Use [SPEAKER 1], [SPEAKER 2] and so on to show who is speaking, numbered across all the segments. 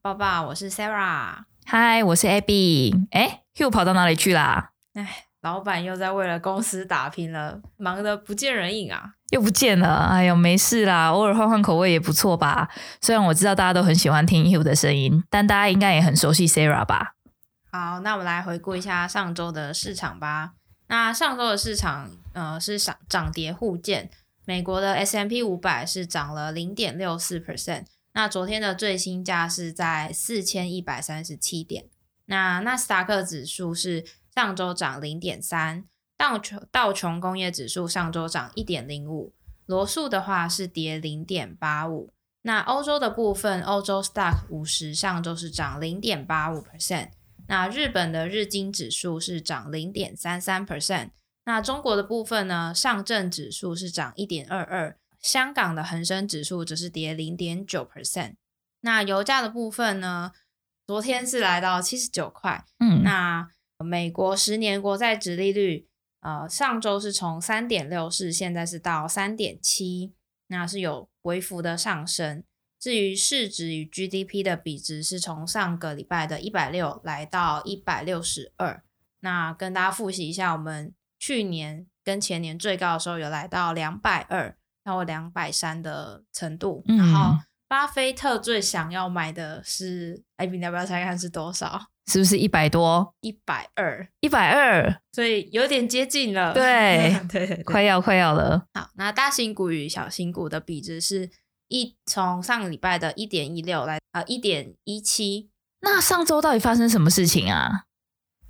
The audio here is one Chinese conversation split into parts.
[SPEAKER 1] 抱抱，我是 Sarah。
[SPEAKER 2] 嗨，我是 Abby。哎，Hugh 跑到哪里去啦？
[SPEAKER 1] 哎，老板又在为了公司打拼了，忙得不见人影啊！
[SPEAKER 2] 又不见了。哎呦，没事啦，偶尔换换口味也不错吧。虽然我知道大家都很喜欢听 Hugh 的声音，但大家应该也很熟悉 Sarah 吧？
[SPEAKER 1] 好，那我们来回顾一下上周的市场吧。那上周的市场，呃，是涨涨跌互见。美国的 S M P 五百是涨了零点六四 percent。那昨天的最新价是在四千一百三十七点。那纳斯达克指数是上周涨零点三，道琼道琼工业指数上周涨一点零五，罗素的话是跌零点八五。那欧洲的部分，欧洲 Stock 五十上周是涨零点八五 percent。那日本的日经指数是涨零点三三 percent。那中国的部分呢，上证指数是涨一点二二。香港的恒生指数只是跌零点九 percent。那油价的部分呢？昨天是来到七十九块。嗯，那美国十年国债殖利率，呃，上周是从三点六四，现在是到三点七，那是有微幅的上升。至于市值与 GDP 的比值，是从上个礼拜的一百六来到一百六十二。那跟大家复习一下，我们去年跟前年最高的时候有来到两百二。到两百三的程度，嗯，然后巴菲特最想要买的是，哎，你要不要猜看是多少？
[SPEAKER 2] 是不是一百多？
[SPEAKER 1] 一百二，
[SPEAKER 2] 一百二，
[SPEAKER 1] 所以有点接近了。
[SPEAKER 2] 对
[SPEAKER 1] 对，对，
[SPEAKER 2] 快要快要了。
[SPEAKER 1] 好，那大型股与小型股的比值是一从上个礼拜的一点一六来啊一点一七。
[SPEAKER 2] 那上周到底发生什么事情啊？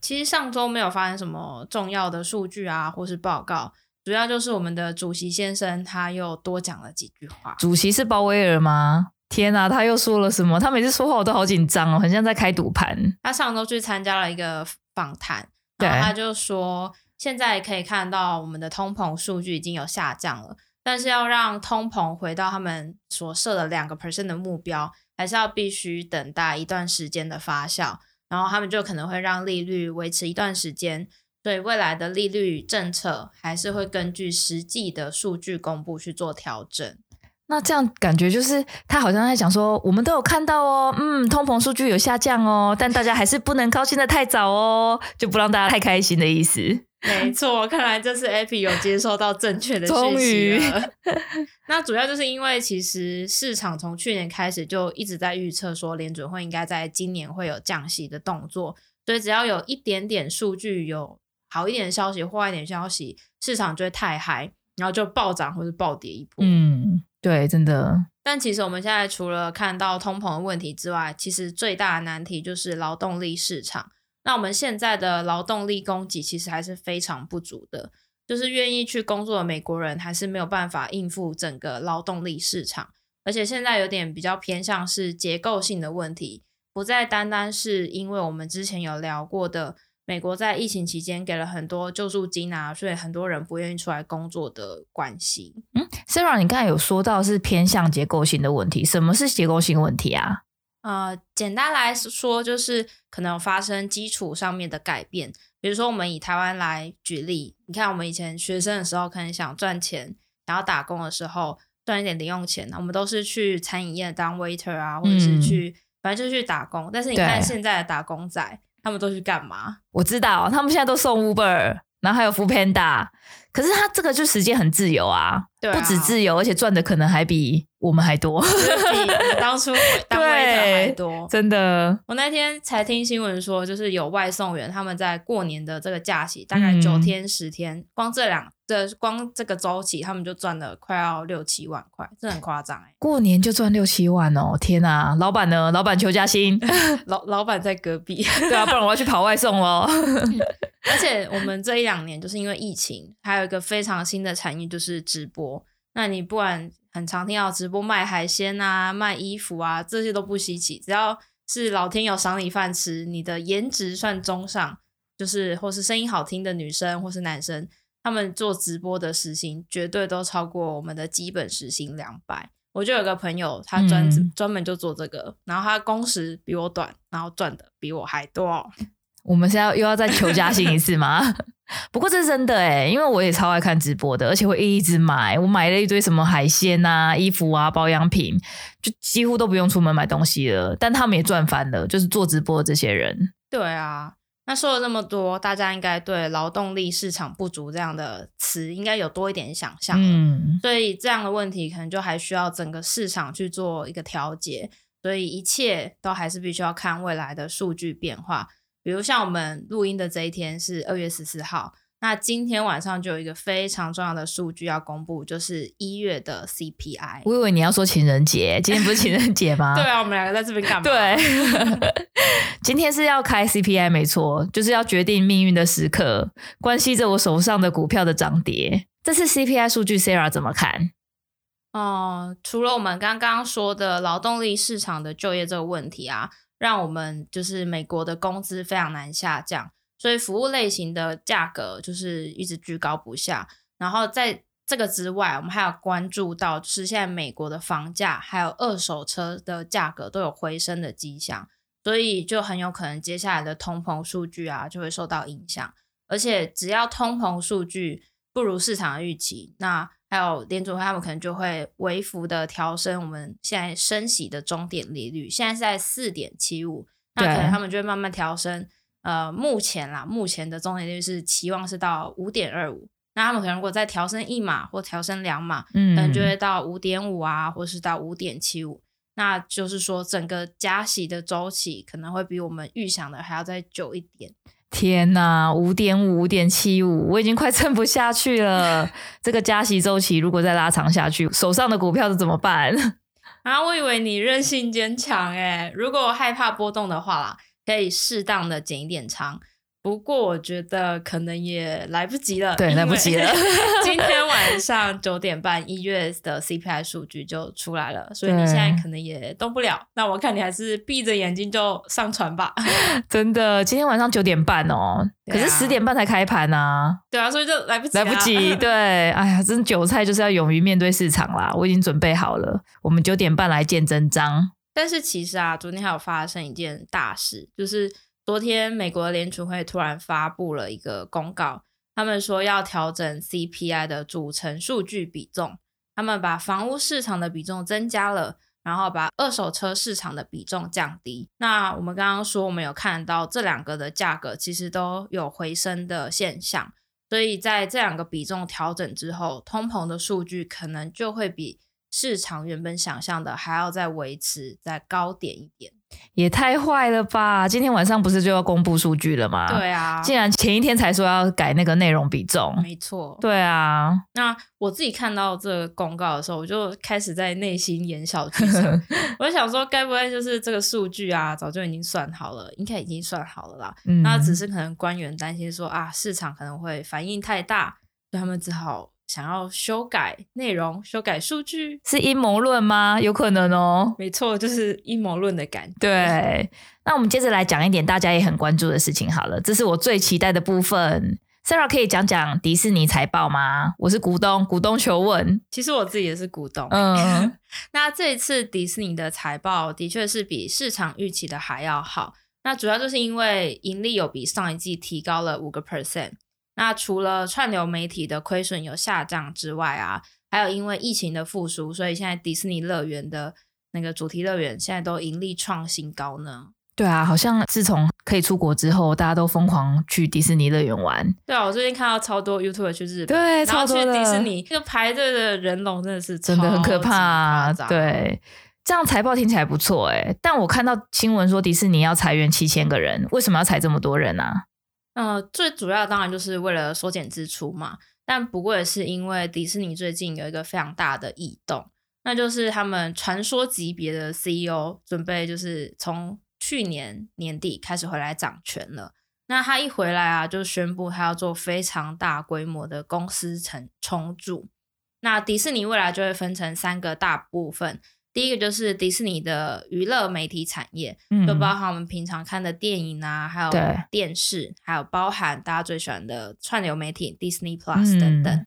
[SPEAKER 1] 其实上周没有发生什么重要的数据啊，或是报告。主要就是我们的主席先生，他又多讲了几句话。
[SPEAKER 2] 主席是鲍威尔吗？天哪，他又说了什么？他每次说话我都好紧张哦，很像在开赌盘。
[SPEAKER 1] 他上周去参加了一个访谈，然后他就说，现在可以看到我们的通膨数据已经有下降了，但是要让通膨回到他们所设的两个 percent 的目标，还是要必须等待一段时间的发酵，然后他们就可能会让利率维持一段时间。所以未来的利率政策还是会根据实际的数据公布去做调整。
[SPEAKER 2] 那这样感觉就是他好像在讲说，我们都有看到哦，嗯，通膨数据有下降哦，但大家还是不能高兴的太早哦，就不让大家太开心的意思。
[SPEAKER 1] 没错，看来这次 Abby 有接收到正确的讯息了。终于那主要就是因为其实市场从去年开始就一直在预测说联准会应该在今年会有降息的动作，所以只要有一点点数据有。好一点的消息，坏一点消息，市场就会太嗨，然后就暴涨或者暴跌一波。
[SPEAKER 2] 嗯，对，真的。
[SPEAKER 1] 但其实我们现在除了看到通膨的问题之外，其实最大的难题就是劳动力市场。那我们现在的劳动力供给其实还是非常不足的，就是愿意去工作的美国人还是没有办法应付整个劳动力市场，而且现在有点比较偏向是结构性的问题，不再单单是因为我们之前有聊过的。美国在疫情期间给了很多救助金啊，所以很多人不愿意出来工作的关系。
[SPEAKER 2] 嗯，Sarah，你刚才有说到是偏向结构性的问题，什么是结构性问题啊？
[SPEAKER 1] 呃，简单来说就是可能发生基础上面的改变，比如说我们以台湾来举例，你看我们以前学生的时候，可能想赚钱，想要打工的时候赚一点零用钱，我们都是去餐饮业当 waiter 啊，或者是去，嗯、反正就是去打工。但是你看现在的打工仔。他们都去干嘛？
[SPEAKER 2] 我知道，他们现在都送 Uber，然后还有 Foodpanda。可是他这个就时间很自由啊，对啊，不止自由，而且赚的可能还比我们还多，
[SPEAKER 1] 比当初当 waiter 还多。
[SPEAKER 2] 真的，
[SPEAKER 1] 我那天才听新闻说，就是有外送员他们在过年的这个假期，大概九天十天，嗯，光这两的光这个周期，他们就赚了快要六七万块，这很夸张哎！
[SPEAKER 2] 过年就赚六七万哦，天哪！老板呢？老板求加薪，
[SPEAKER 1] 老老板在隔壁，
[SPEAKER 2] 对啊，不然我要去跑外送哦。
[SPEAKER 1] 而且我们这一两年就是因为疫情，还有一个非常新的产业就是直播。那你不管很常听到直播卖海鲜啊、卖衣服啊，这些都不稀奇，只要是老天有赏你饭吃，你的颜值算中上，就是或是声音好听的女生或是男生，他们做直播的时薪绝对都超过我们的基本时薪两百。我就有个朋友，他专专、嗯、门就做这个，然后他工时比我短，然后赚的比我还多。
[SPEAKER 2] 我们是要又要再求加薪一次吗？不过这是真的诶，因为我也超爱看直播的，而且会一直买。我买了一堆什么海鲜啊、衣服啊、保养品，就几乎都不用出门买东西了。但他们也赚翻了，就是做直播的这些人。
[SPEAKER 1] 对啊，那说了这么多，大家应该对劳动力市场不足这样的词应该有多一点想象。嗯，所以这样的问题可能就还需要整个市场去做一个调节。所以一切都还是必须要看未来的数据变化。比如像我们录音的这一天是二月十四号，那今天晚上就有一个非常重要的数据要公布，就是一月的 CPI。
[SPEAKER 2] 我以为你要说情人节，今天不是情人节吗？
[SPEAKER 1] 对啊，我们两个在这边干嘛？
[SPEAKER 2] 对，今天是要开 CPI，没错，就是要决定命运的时刻，关系着我手上的股票的涨跌。这次 CPI 数据，Sarah 怎么看？
[SPEAKER 1] 哦、呃，除了我们刚刚说的劳动力市场的就业这个问题啊。让我们就是美国的工资非常难下降，所以服务类型的价格就是一直居高不下。然后在这个之外，我们还有关注到，就是现在美国的房价还有二手车的价格都有回升的迹象，所以就很有可能接下来的通膨数据啊就会受到影响。而且只要通膨数据不如市场的预期，那还有联储会，他们可能就会微幅的调升我们现在升息的终点利率，现在是在四点七五，那可能他们就会慢慢调升。呃，目前啦，目前的终点利率是期望是到五点二五，那他们可能如果再调升一码或调升两码，嗯，可能就会到五点五啊，或是到五点七五。那就是说，整个加息的周期可能会比我们预想的还要再久一点。
[SPEAKER 2] 天呐，五点五、五点七五，我已经快撑不下去了。这个加息周期如果再拉长下去，手上的股票怎么办？
[SPEAKER 1] 啊，我以为你韧性坚强诶，如果我害怕波动的话啦，可以适当的减一点仓。不过我觉得可能也来不及了，
[SPEAKER 2] 对，来不及了。
[SPEAKER 1] 今天晚 上九点半，一月的 CPI 数据就出来了，所以你现在可能也动不了。那我看你还是闭着眼睛就上船吧。
[SPEAKER 2] 真的，今天晚上九点半哦，可是十点半才开盘啊。
[SPEAKER 1] 对啊，所以就来不及，
[SPEAKER 2] 来不及。对，哎呀，真韭菜就是要勇于面对市场啦。我已经准备好了，我们九点半来见真章。
[SPEAKER 1] 但是其实啊，昨天还有发生一件大事，就是。昨天，美国联储会突然发布了一个公告，他们说要调整 CPI 的组成数据比重，他们把房屋市场的比重增加了，然后把二手车市场的比重降低。那我们刚刚说，我们有看到这两个的价格其实都有回升的现象，所以在这两个比重调整之后，通膨的数据可能就会比市场原本想象的还要再维持再高点一点。
[SPEAKER 2] 也太坏了吧！今天晚上不是就要公布数据了吗？
[SPEAKER 1] 对啊，
[SPEAKER 2] 竟然前一天才说要改那个内容比重，
[SPEAKER 1] 没错。
[SPEAKER 2] 对啊，
[SPEAKER 1] 那我自己看到这个公告的时候，我就开始在内心演小剧场。我就想说，该不会就是这个数据啊，早就已经算好了，应该已经算好了啦。嗯，那只是可能官员担心说啊，市场可能会反应太大，所以他们只好。想要修改内容、修改数据，
[SPEAKER 2] 是阴谋论吗？有可能哦。
[SPEAKER 1] 没错，就是阴谋论的感觉。
[SPEAKER 2] 对，那我们接着来讲一点大家也很关注的事情好了，这是我最期待的部分。Sarah 可以讲讲迪士尼财报吗？我是股东，股东求问。
[SPEAKER 1] 其实我自己也是股东。嗯，那这一次迪士尼的财报的确是比市场预期的还要好。那主要就是因为盈利有比上一季提高了五个 percent。那除了串流媒体的亏损有下降之外啊，还有因为疫情的复苏，所以现在迪士尼乐园的那个主题乐园现在都盈利创新高呢。
[SPEAKER 2] 对啊，好像自从可以出国之后，大家都疯狂去迪士尼乐园玩。
[SPEAKER 1] 对啊，我最近看到超多 YouTuber 去日本，
[SPEAKER 2] 对，超多的。
[SPEAKER 1] 去迪士尼那个排队的人龙真的是
[SPEAKER 2] 真的很可怕啊。对，这样财报听起来不错哎，但我看到新闻说迪士尼要裁员七千个人，为什么要裁这么多人啊？
[SPEAKER 1] 呃，最主要当然就是为了缩减支出嘛。但不过也是因为迪士尼最近有一个非常大的异动，那就是他们传说级别的 CEO 准备就是从去年年底开始回来掌权了。那他一回来啊，就宣布他要做非常大规模的公司重重组。那迪士尼未来就会分成三个大部分。第一个就是迪士尼的娱乐媒体产业，嗯、就包含我们平常看的电影啊，还有电视，对还有包含大家最喜欢的串流媒体 Disney Plus 等等。嗯、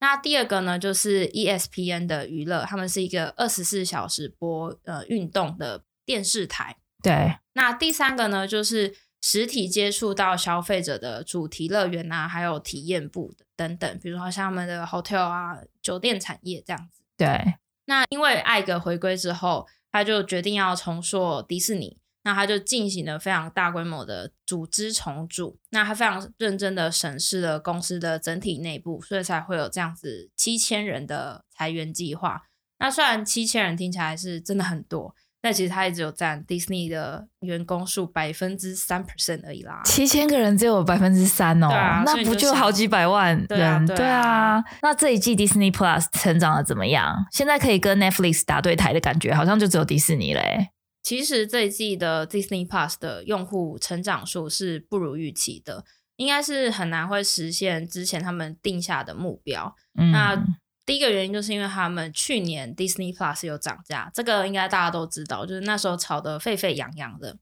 [SPEAKER 1] 那第二个呢，就是 ESPN 的娱乐，他们是一个二十四小时播呃运动的电视台。
[SPEAKER 2] 对。
[SPEAKER 1] 那第三个呢，就是实体接触到消费者的主题乐园啊，还有体验部等等，比如说像他们的 hotel 啊，酒店产业这样子。
[SPEAKER 2] 对。
[SPEAKER 1] 那因为艾格回归之后，他就决定要重塑迪士尼，那他就进行了非常大规模的组织重组，那他非常认真的审视了公司的整体内部，所以才会有这样子七千人的裁员计划。那虽然七千人听起来是真的很多。但其实他也只有占迪士尼的员工数百分之三 percent 而已啦。
[SPEAKER 2] 七千个人只有百分之三哦，
[SPEAKER 1] 啊、
[SPEAKER 2] 那不就好几百万人？对啊，对啊，对啊。那这一季 Disney Plus 成长的怎么样？现在可以跟 Netflix 打对台的感觉，好像就只有迪士尼嘞。
[SPEAKER 1] 其实这一季的 Disney Plus 的用户成长数是不如预期的，应该是很难会实现之前他们定下的目标。嗯、那第一个原因就是因为他们去年 Disney Plus 有涨价，这个应该大家都知道，就是那时候炒得沸沸扬扬的。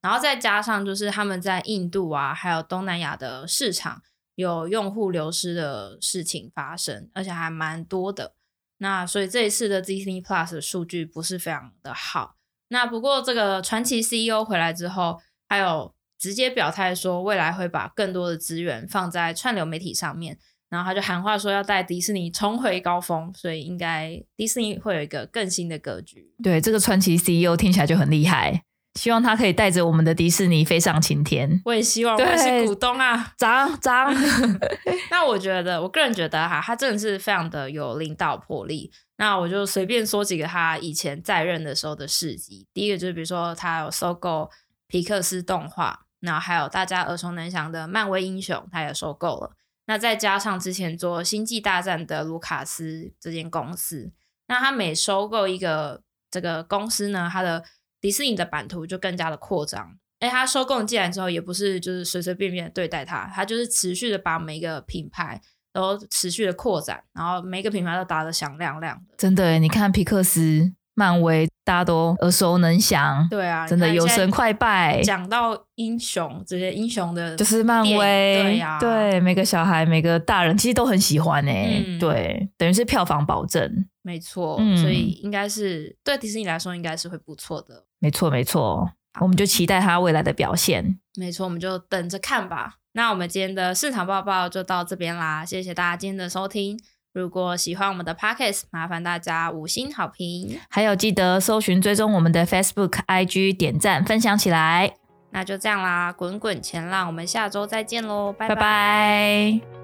[SPEAKER 1] 然后再加上就是他们在印度啊，还有东南亚的市场有用户流失的事情发生，而且还蛮多的。那所以这一次的 Disney Plus 的数据不是非常的好。那不过这个传奇 CEO 回来之后，还有直接表态说未来会把更多的资源放在串流媒体上面。然后他就喊话说要带迪士尼重回高峰，所以应该迪士尼会有一个更新的格局。
[SPEAKER 2] 对，这个传奇 CEO 听起来就很厉害，希望他可以带着我们的迪士尼飞上青天。
[SPEAKER 1] 我也希望，我是股东啊，
[SPEAKER 2] 涨涨。
[SPEAKER 1] 那我觉得，我个人觉得哈，他真的是非常的有领导魄力。那我就随便说几个他以前在任的时候的事迹。第一个就是比如说他有收购皮克斯动画，然后还有大家耳熟能详的漫威英雄，他也收购了。那再加上之前做《星际大战》的卢卡斯这间公司，那他每收购一个这个公司呢，他的迪士尼的版图就更加的扩张。哎，他收购进来之后，也不是就是随随便便对待他，他就是持续的把每一个品牌都持续的扩展，然后每一个品牌都打得响亮亮的。
[SPEAKER 2] 真的，你看皮克斯。漫威大家都耳熟能详，
[SPEAKER 1] 对啊，
[SPEAKER 2] 真的有神快拜。
[SPEAKER 1] 讲到英雄，这些英雄的，
[SPEAKER 2] 就是漫威，对呀、啊，对，每个小孩、每个大人其实都很喜欢诶、欸，嗯、对，等于是票房保证，
[SPEAKER 1] 没错，嗯、所以应该是对迪士尼来说应该是会不错的，
[SPEAKER 2] 没错没错，我们就期待他未来的表现，
[SPEAKER 1] 没错，我们就等着看吧。那我们今天的市场报告就到这边啦，谢谢大家今天的收听。如果喜欢我们的 Podcast，麻烦大家五星好评，
[SPEAKER 2] 还有记得搜寻追踪我们的 Facebook、IG，点赞分享起来。
[SPEAKER 1] 那就这样啦，滚滚前浪，我们下周再见喽，拜拜。
[SPEAKER 2] 拜拜。